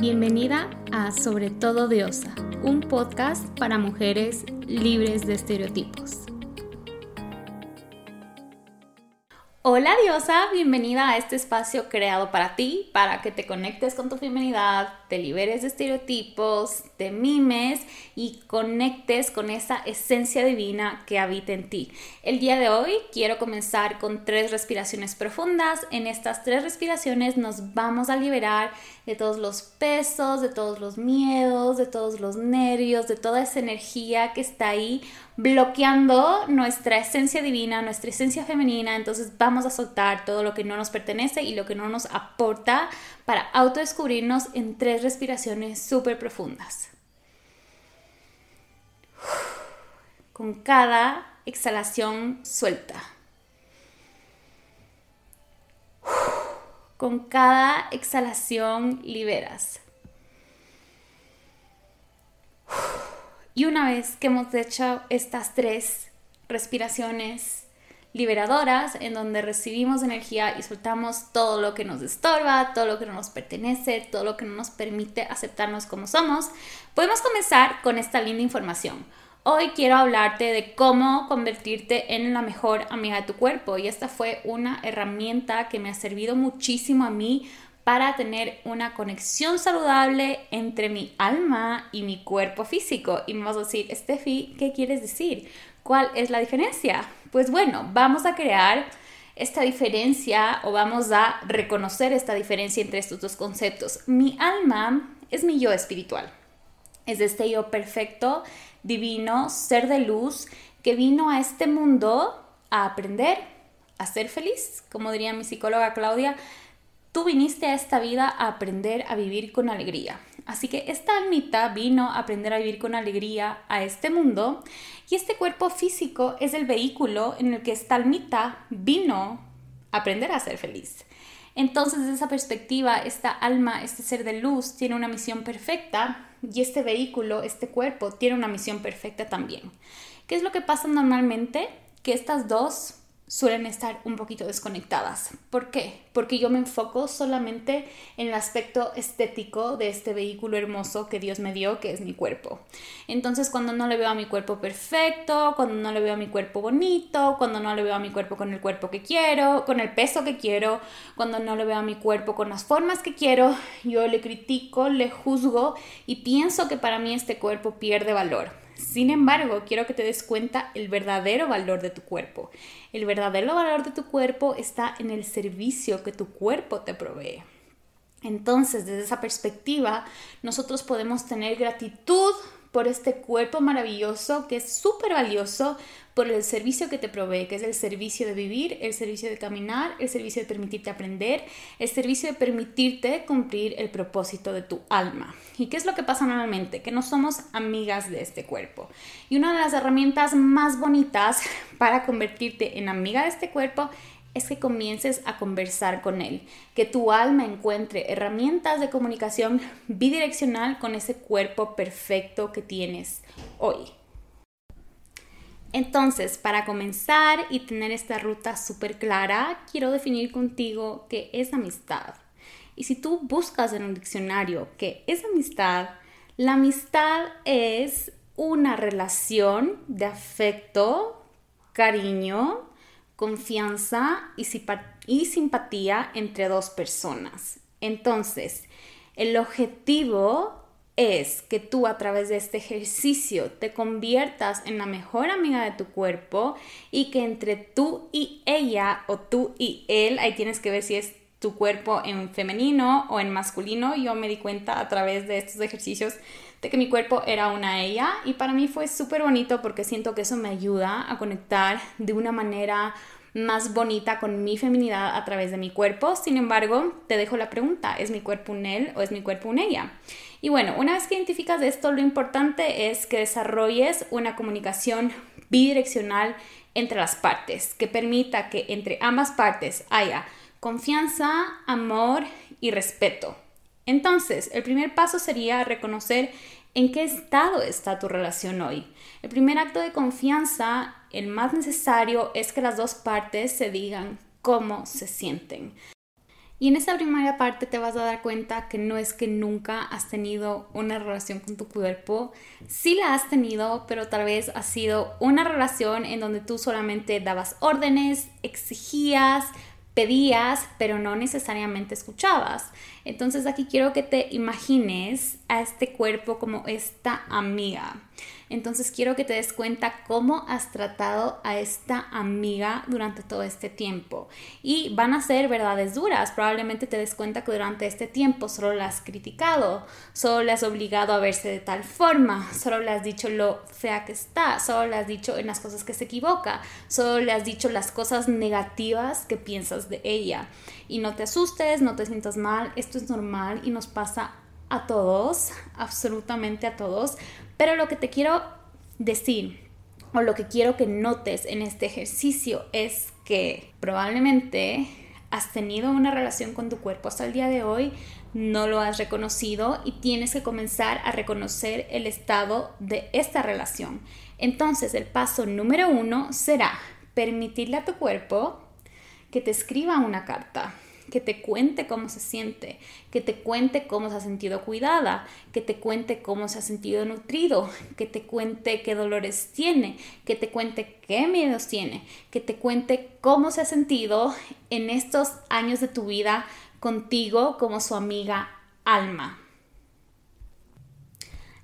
Bienvenida a Sobre todo Diosa, un podcast para mujeres libres de estereotipos. Hola diosa, bienvenida a este espacio creado para ti, para que te conectes con tu feminidad, te liberes de estereotipos, te mimes y conectes con esa esencia divina que habita en ti. El día de hoy quiero comenzar con tres respiraciones profundas. En estas tres respiraciones nos vamos a liberar de todos los pesos, de todos los miedos, de todos los nervios, de toda esa energía que está ahí bloqueando nuestra esencia divina, nuestra esencia femenina. Entonces vamos a soltar todo lo que no nos pertenece y lo que no nos aporta para autodescubrirnos en tres respiraciones súper profundas. Con cada exhalación suelta. Con cada exhalación liberas. Y una vez que hemos hecho estas tres respiraciones liberadoras, en donde recibimos energía y soltamos todo lo que nos estorba, todo lo que no nos pertenece, todo lo que no nos permite aceptarnos como somos, podemos comenzar con esta linda información. Hoy quiero hablarte de cómo convertirte en la mejor amiga de tu cuerpo y esta fue una herramienta que me ha servido muchísimo a mí para tener una conexión saludable entre mi alma y mi cuerpo físico. Y me vas a decir, Steffi, ¿qué quieres decir? ¿Cuál es la diferencia? Pues bueno, vamos a crear esta diferencia o vamos a reconocer esta diferencia entre estos dos conceptos. Mi alma es mi yo espiritual. Es este yo perfecto divino, ser de luz, que vino a este mundo a aprender, a ser feliz. Como diría mi psicóloga Claudia, tú viniste a esta vida a aprender a vivir con alegría. Así que esta almita vino a aprender a vivir con alegría a este mundo y este cuerpo físico es el vehículo en el que esta almita vino a aprender a ser feliz. Entonces, desde esa perspectiva, esta alma, este ser de luz, tiene una misión perfecta y este vehículo, este cuerpo, tiene una misión perfecta también. ¿Qué es lo que pasa normalmente? Que estas dos suelen estar un poquito desconectadas. ¿Por qué? Porque yo me enfoco solamente en el aspecto estético de este vehículo hermoso que Dios me dio, que es mi cuerpo. Entonces, cuando no le veo a mi cuerpo perfecto, cuando no le veo a mi cuerpo bonito, cuando no le veo a mi cuerpo con el cuerpo que quiero, con el peso que quiero, cuando no le veo a mi cuerpo con las formas que quiero, yo le critico, le juzgo y pienso que para mí este cuerpo pierde valor. Sin embargo, quiero que te des cuenta el verdadero valor de tu cuerpo. El verdadero valor de tu cuerpo está en el servicio que tu cuerpo te provee. Entonces, desde esa perspectiva, nosotros podemos tener gratitud por este cuerpo maravilloso que es súper valioso por el servicio que te provee, que es el servicio de vivir, el servicio de caminar, el servicio de permitirte aprender, el servicio de permitirte cumplir el propósito de tu alma. ¿Y qué es lo que pasa normalmente? Que no somos amigas de este cuerpo. Y una de las herramientas más bonitas para convertirte en amiga de este cuerpo es que comiences a conversar con él, que tu alma encuentre herramientas de comunicación bidireccional con ese cuerpo perfecto que tienes hoy. Entonces, para comenzar y tener esta ruta súper clara, quiero definir contigo qué es amistad. Y si tú buscas en un diccionario qué es amistad, la amistad es una relación de afecto, cariño, confianza y, simpatía entre dos personas. Entonces, el objetivo es que tú a través de este ejercicio te conviertas en la mejor amiga de tu cuerpo y que entre tú y ella o tú y él, ahí tienes que ver si es tu cuerpo en femenino o en masculino. Yo me di cuenta a través de estos ejercicios de que mi cuerpo era una ella y para mí fue súper bonito porque siento que eso me ayuda a conectar de una manera más bonita con mi feminidad a través de mi cuerpo. Sin embargo, te dejo la pregunta, ¿es mi cuerpo un él o es mi cuerpo un ella? Y bueno, una vez que identificas esto, lo importante es que desarrolles una comunicación bidireccional entre las partes, que permita que entre ambas partes haya confianza, amor y respeto. Entonces, el primer paso sería reconocer en qué estado está tu relación hoy. El primer acto de confianza, el más necesario, es que las dos partes se digan cómo se sienten. Y en esa primera parte te vas a dar cuenta que no es que nunca has tenido una relación con tu cuerpo, sí la has tenido, pero tal vez ha sido una relación en donde tú solamente dabas órdenes, exigías, pedías, pero no necesariamente escuchabas. Entonces aquí quiero que te imagines a este cuerpo como esta amiga. Entonces quiero que te des cuenta cómo has tratado a esta amiga durante todo este tiempo. Y van a ser verdades duras. Probablemente te des cuenta que durante este tiempo solo la has criticado, solo le has obligado a verse de tal forma, solo le has dicho lo fea que está, solo le has dicho en las cosas que se equivoca, solo le has dicho las cosas negativas que piensas de ella. Y no te asustes, no te sientas mal, esto normal y nos pasa a todos, absolutamente a todos, pero lo que te quiero decir o lo que quiero que notes en este ejercicio es que probablemente has tenido una relación con tu cuerpo hasta el día de hoy, no lo has reconocido y tienes que comenzar a reconocer el estado de esta relación. Entonces el paso número uno será permitirle a tu cuerpo que te escriba una carta que te cuente cómo se siente, que te cuente cómo se ha sentido cuidada, que te cuente cómo se ha sentido nutrido, que te cuente qué dolores tiene, que te cuente qué miedos tiene, que te cuente cómo se ha sentido en estos años de tu vida contigo como su amiga alma.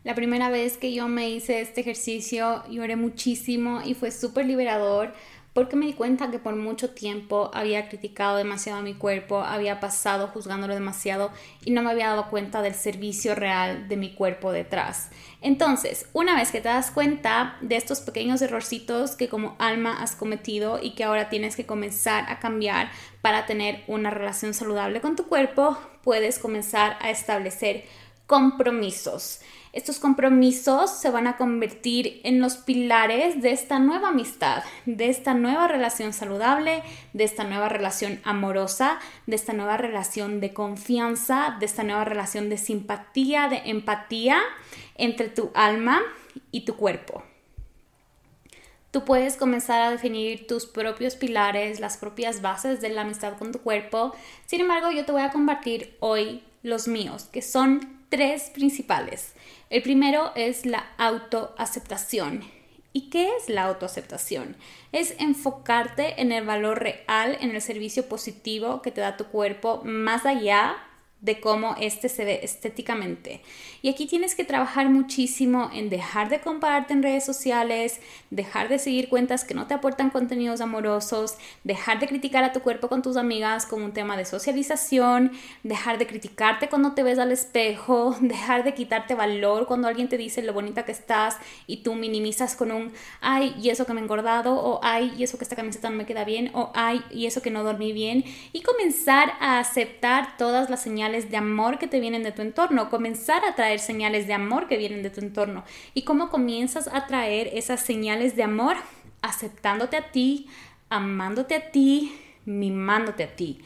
La primera vez que yo me hice este ejercicio lloré muchísimo y fue súper liberador porque me di cuenta que por mucho tiempo había criticado demasiado a mi cuerpo, había pasado juzgándolo demasiado y no me había dado cuenta del servicio real de mi cuerpo detrás. Entonces, una vez que te das cuenta de estos pequeños errorcitos que como alma has cometido y que ahora tienes que comenzar a cambiar para tener una relación saludable con tu cuerpo, puedes comenzar a establecer compromisos. Estos compromisos se van a convertir en los pilares de esta nueva amistad, de esta nueva relación saludable, de esta nueva relación amorosa, de esta nueva relación de confianza, de esta nueva relación de simpatía, de empatía entre tu alma y tu cuerpo. Tú puedes comenzar a definir tus propios pilares, las propias bases de la amistad con tu cuerpo. Sin embargo, yo te voy a compartir hoy los míos, que son tres principales. El primero es la autoaceptación. ¿Y qué es la autoaceptación? Es enfocarte en el valor real, en el servicio positivo que te da tu cuerpo, más allá de cómo este se ve estéticamente. Y aquí tienes que trabajar muchísimo en dejar de compararte en redes sociales, dejar de seguir cuentas que no te aportan contenidos amorosos, dejar de criticar a tu cuerpo con tus amigas como un tema de socialización, dejar de criticarte cuando te ves al espejo, dejar de quitarte valor cuando alguien te dice lo bonita que estás y tú minimizas con un ay, y eso que me he engordado, o ay, y eso que esta camiseta no me queda bien, o ay, y eso que no dormí bien, y comenzar a aceptar todas las señales de amor que te vienen de tu entorno, comenzar a traer señales de amor que vienen de tu entorno. ¿Y cómo comienzas a traer esas señales de amor? Aceptándote a ti, amándote a ti, mimándote a ti.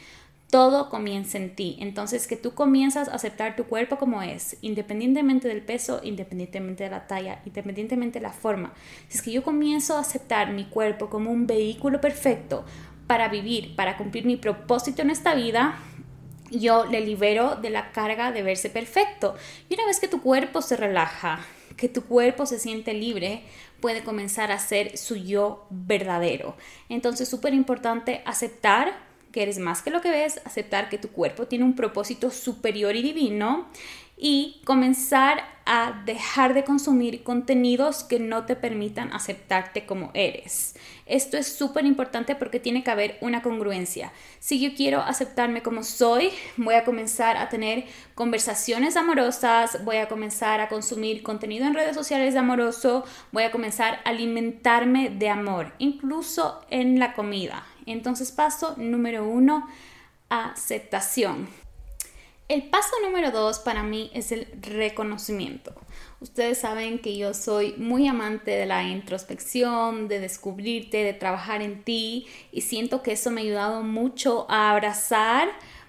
Todo comienza en ti. Entonces que tú comienzas a aceptar tu cuerpo como es, independientemente del peso, independientemente de la talla, independientemente de la forma. Si es que yo comienzo a aceptar mi cuerpo como un vehículo perfecto para vivir, para cumplir mi propósito en esta vida, yo le libero de la carga de verse perfecto. Y una vez que tu cuerpo se relaja, que tu cuerpo se siente libre, puede comenzar a ser su yo verdadero. Entonces, súper importante aceptar que eres más que lo que ves, aceptar que tu cuerpo tiene un propósito superior y divino y comenzar a dejar de consumir contenidos que no te permitan aceptarte como eres. Esto es súper importante porque tiene que haber una congruencia. Si yo quiero aceptarme como soy, voy a comenzar a tener conversaciones amorosas, voy a comenzar a consumir contenido en redes sociales de amoroso, voy a comenzar a alimentarme de amor, incluso en la comida. Entonces paso número uno, aceptación. El paso número dos para mí es el reconocimiento. Ustedes saben que yo soy muy amante de la introspección, de descubrirte, de trabajar en ti y siento que eso me ha ayudado mucho a abrazar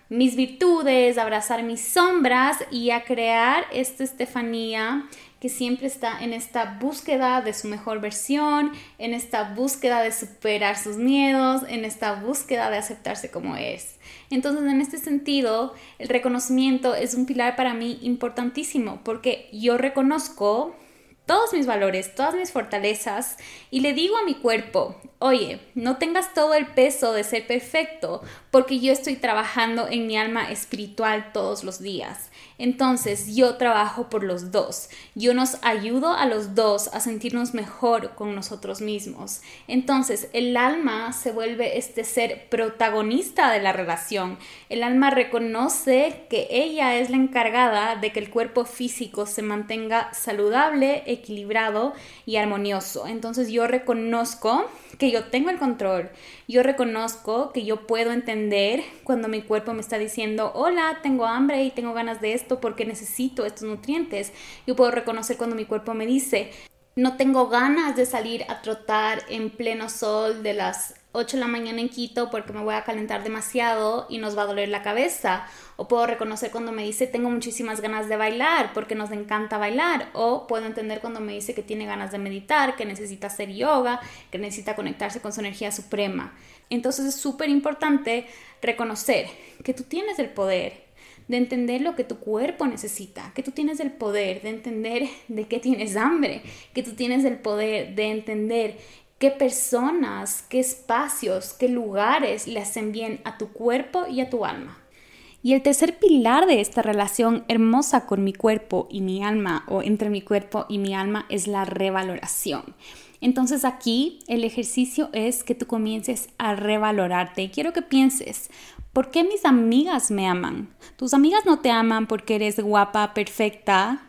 mis virtudes, a abrazar mis sombras y a crear esta Estefanía que siempre está en esta búsqueda de su mejor versión, en esta búsqueda de superar sus miedos, en esta búsqueda de aceptarse como es. Entonces, en este sentido, el reconocimiento es un pilar para mí importantísimo porque yo reconozco todos mis valores, todas mis fortalezas y le digo a mi cuerpo, oye, no tengas todo el peso de ser perfecto porque yo estoy trabajando en mi alma espiritual todos los días. Entonces yo trabajo por los dos. Yo nos ayudo a los dos a sentirnos mejor con nosotros mismos. Entonces el alma se vuelve este ser protagonista de la relación. El alma reconoce que ella es la encargada de que el cuerpo físico se mantenga saludable, equilibrado y armonioso. Entonces yo reconozco que yo tengo el control. Yo reconozco que yo puedo entender cuando mi cuerpo me está diciendo, hola, tengo hambre y tengo ganas de esto porque necesito estos nutrientes. Yo puedo reconocer cuando mi cuerpo me dice, no tengo ganas de salir a trotar en pleno sol de las 8 de la mañana en Quito porque me voy a calentar demasiado y nos va a doler la cabeza. O puedo reconocer cuando me dice tengo muchísimas ganas de bailar porque nos encanta bailar. O puedo entender cuando me dice que tiene ganas de meditar, que necesita hacer yoga, que necesita conectarse con su energía suprema. Entonces es súper importante reconocer que tú tienes el poder de entender lo que tu cuerpo necesita, que tú tienes el poder de entender de qué tienes hambre, que tú tienes el poder de entender qué personas, qué espacios, qué lugares le hacen bien a tu cuerpo y a tu alma. Y el tercer pilar de esta relación hermosa con mi cuerpo y mi alma, o entre mi cuerpo y mi alma, es la revaloración. Entonces aquí el ejercicio es que tú comiences a revalorarte. Y quiero que pienses, ¿por qué mis amigas me aman? Tus amigas no te aman porque eres guapa, perfecta,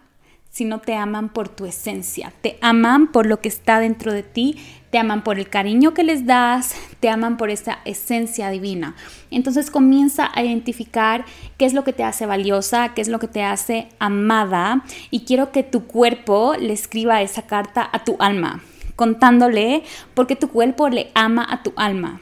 sino te aman por tu esencia, te aman por lo que está dentro de ti, te aman por el cariño que les das, te aman por esa esencia divina. Entonces comienza a identificar qué es lo que te hace valiosa, qué es lo que te hace amada y quiero que tu cuerpo le escriba esa carta a tu alma, contándole porque tu cuerpo le ama a tu alma.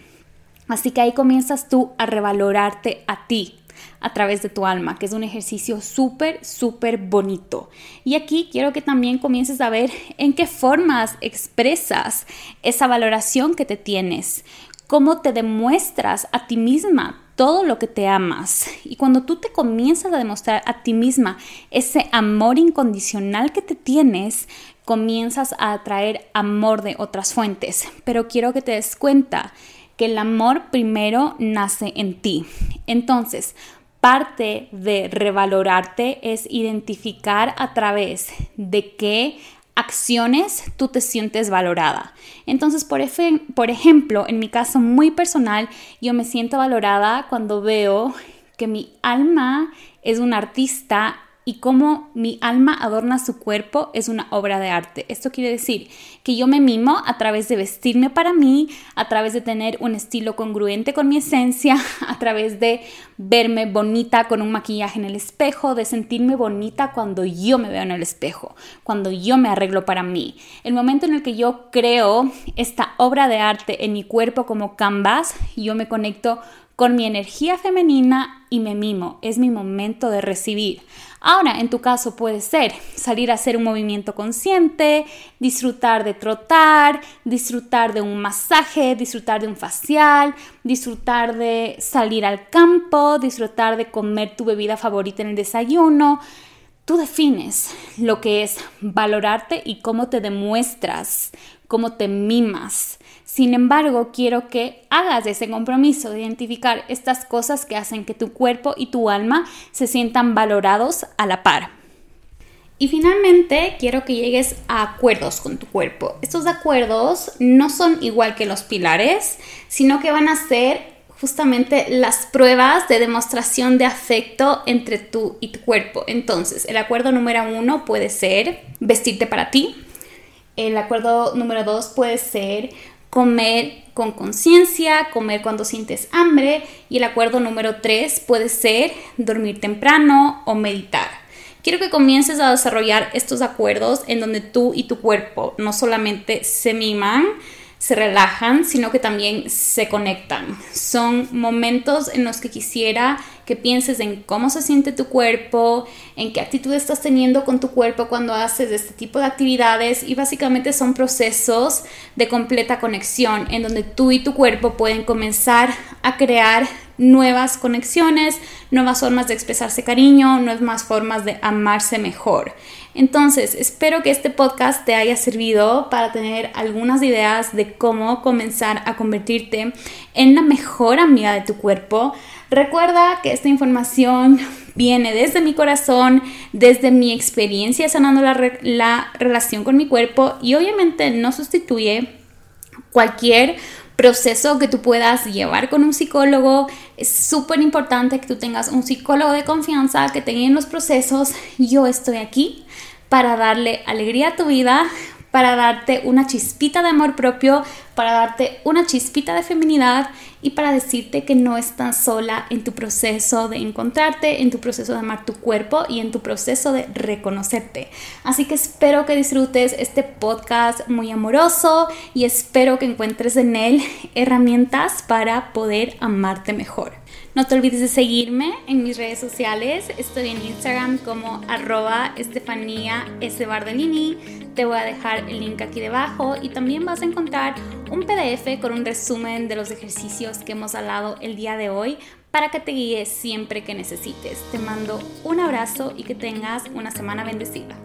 Así que ahí comienzas tú a revalorarte a ti, a través de tu alma, que es un ejercicio súper, súper bonito. Y aquí quiero que también comiences a ver en qué formas expresas esa valoración que te tienes, cómo te demuestras a ti misma todo lo que te amas. Y cuando tú te comienzas a demostrar a ti misma ese amor incondicional que te tienes, comienzas a atraer amor de otras fuentes. Pero quiero que te des cuenta que el amor primero nace en ti. Entonces, parte de revalorarte es identificar a través de qué acciones tú te sientes valorada. Entonces, por, por, ejemplo, en mi caso muy personal, yo me siento valorada cuando veo que mi alma es un artista y cómo mi alma adorna su cuerpo es una obra de arte. Esto quiere decir que yo me mimo a través de vestirme para mí, a través de tener un estilo congruente con mi esencia, a través de verme bonita con un maquillaje en el espejo, de sentirme bonita cuando yo me veo en el espejo, cuando yo me arreglo para mí. El momento en el que yo creo esta obra de arte en mi cuerpo como canvas, yo me conecto con mi energía femenina y me mimo. Es mi momento de recibir. Ahora, en tu caso puede ser salir a hacer un movimiento consciente, disfrutar de trotar, disfrutar de un masaje, disfrutar de un facial, disfrutar de salir al campo, disfrutar de comer tu bebida favorita en el desayuno. Tú defines lo que es valorarte y cómo te demuestras, cómo te mimas. Sin embargo, quiero que hagas ese compromiso de identificar estas cosas que hacen que tu cuerpo y tu alma se sientan valorados a la par. Y finalmente, quiero que llegues a acuerdos con tu cuerpo. Estos acuerdos no son igual que los pilares, sino que van a ser justamente las pruebas de demostración de afecto entre tú y tu cuerpo. Entonces, el acuerdo número uno puede ser vestirte para ti. El acuerdo número dos puede ser comer con conciencia, comer cuando sientes hambre y el acuerdo número tres puede ser dormir temprano o meditar. Quiero que comiences a desarrollar estos acuerdos en donde tú y tu cuerpo no solamente se miman, se relajan, sino que también se conectan. Son momentos en los que quisiera que pienses en cómo se siente tu cuerpo, en qué actitud estás teniendo con tu cuerpo cuando haces este tipo de actividades y básicamente son procesos de completa conexión en donde tú y tu cuerpo pueden comenzar a crear nuevas conexiones, nuevas formas de expresarse cariño, nuevas formas de amarse mejor. Entonces, espero que este podcast te haya servido para tener algunas ideas de cómo comenzar a convertirte en la mejor amiga de tu cuerpo. Recuerda que esta información viene desde mi corazón, desde mi experiencia sanando la, la relación con mi cuerpo y obviamente no sustituye cualquier proceso que tú puedas llevar con un psicólogo. Es súper importante que tú tengas un psicólogo de confianza que te los procesos. Yo estoy aquí para darle alegría a tu vida, para darte una chispita de amor propio, para darte una chispita de feminidad y para decirte que no estás sola en tu proceso de encontrarte, en tu proceso de amar tu cuerpo y en tu proceso de reconocerte. Así que espero que disfrutes este podcast muy amoroso y espero que encuentres en él herramientas para poder amarte mejor. No te olvides de seguirme en mis redes sociales. Estoy en Instagram como arroba. Te voy a dejar el link aquí debajo y también vas a encontrar un PDF con un resumen de los ejercicios que hemos hablado el día de hoy para que te guíes siempre que necesites. Te mando un abrazo y que tengas una semana bendecida.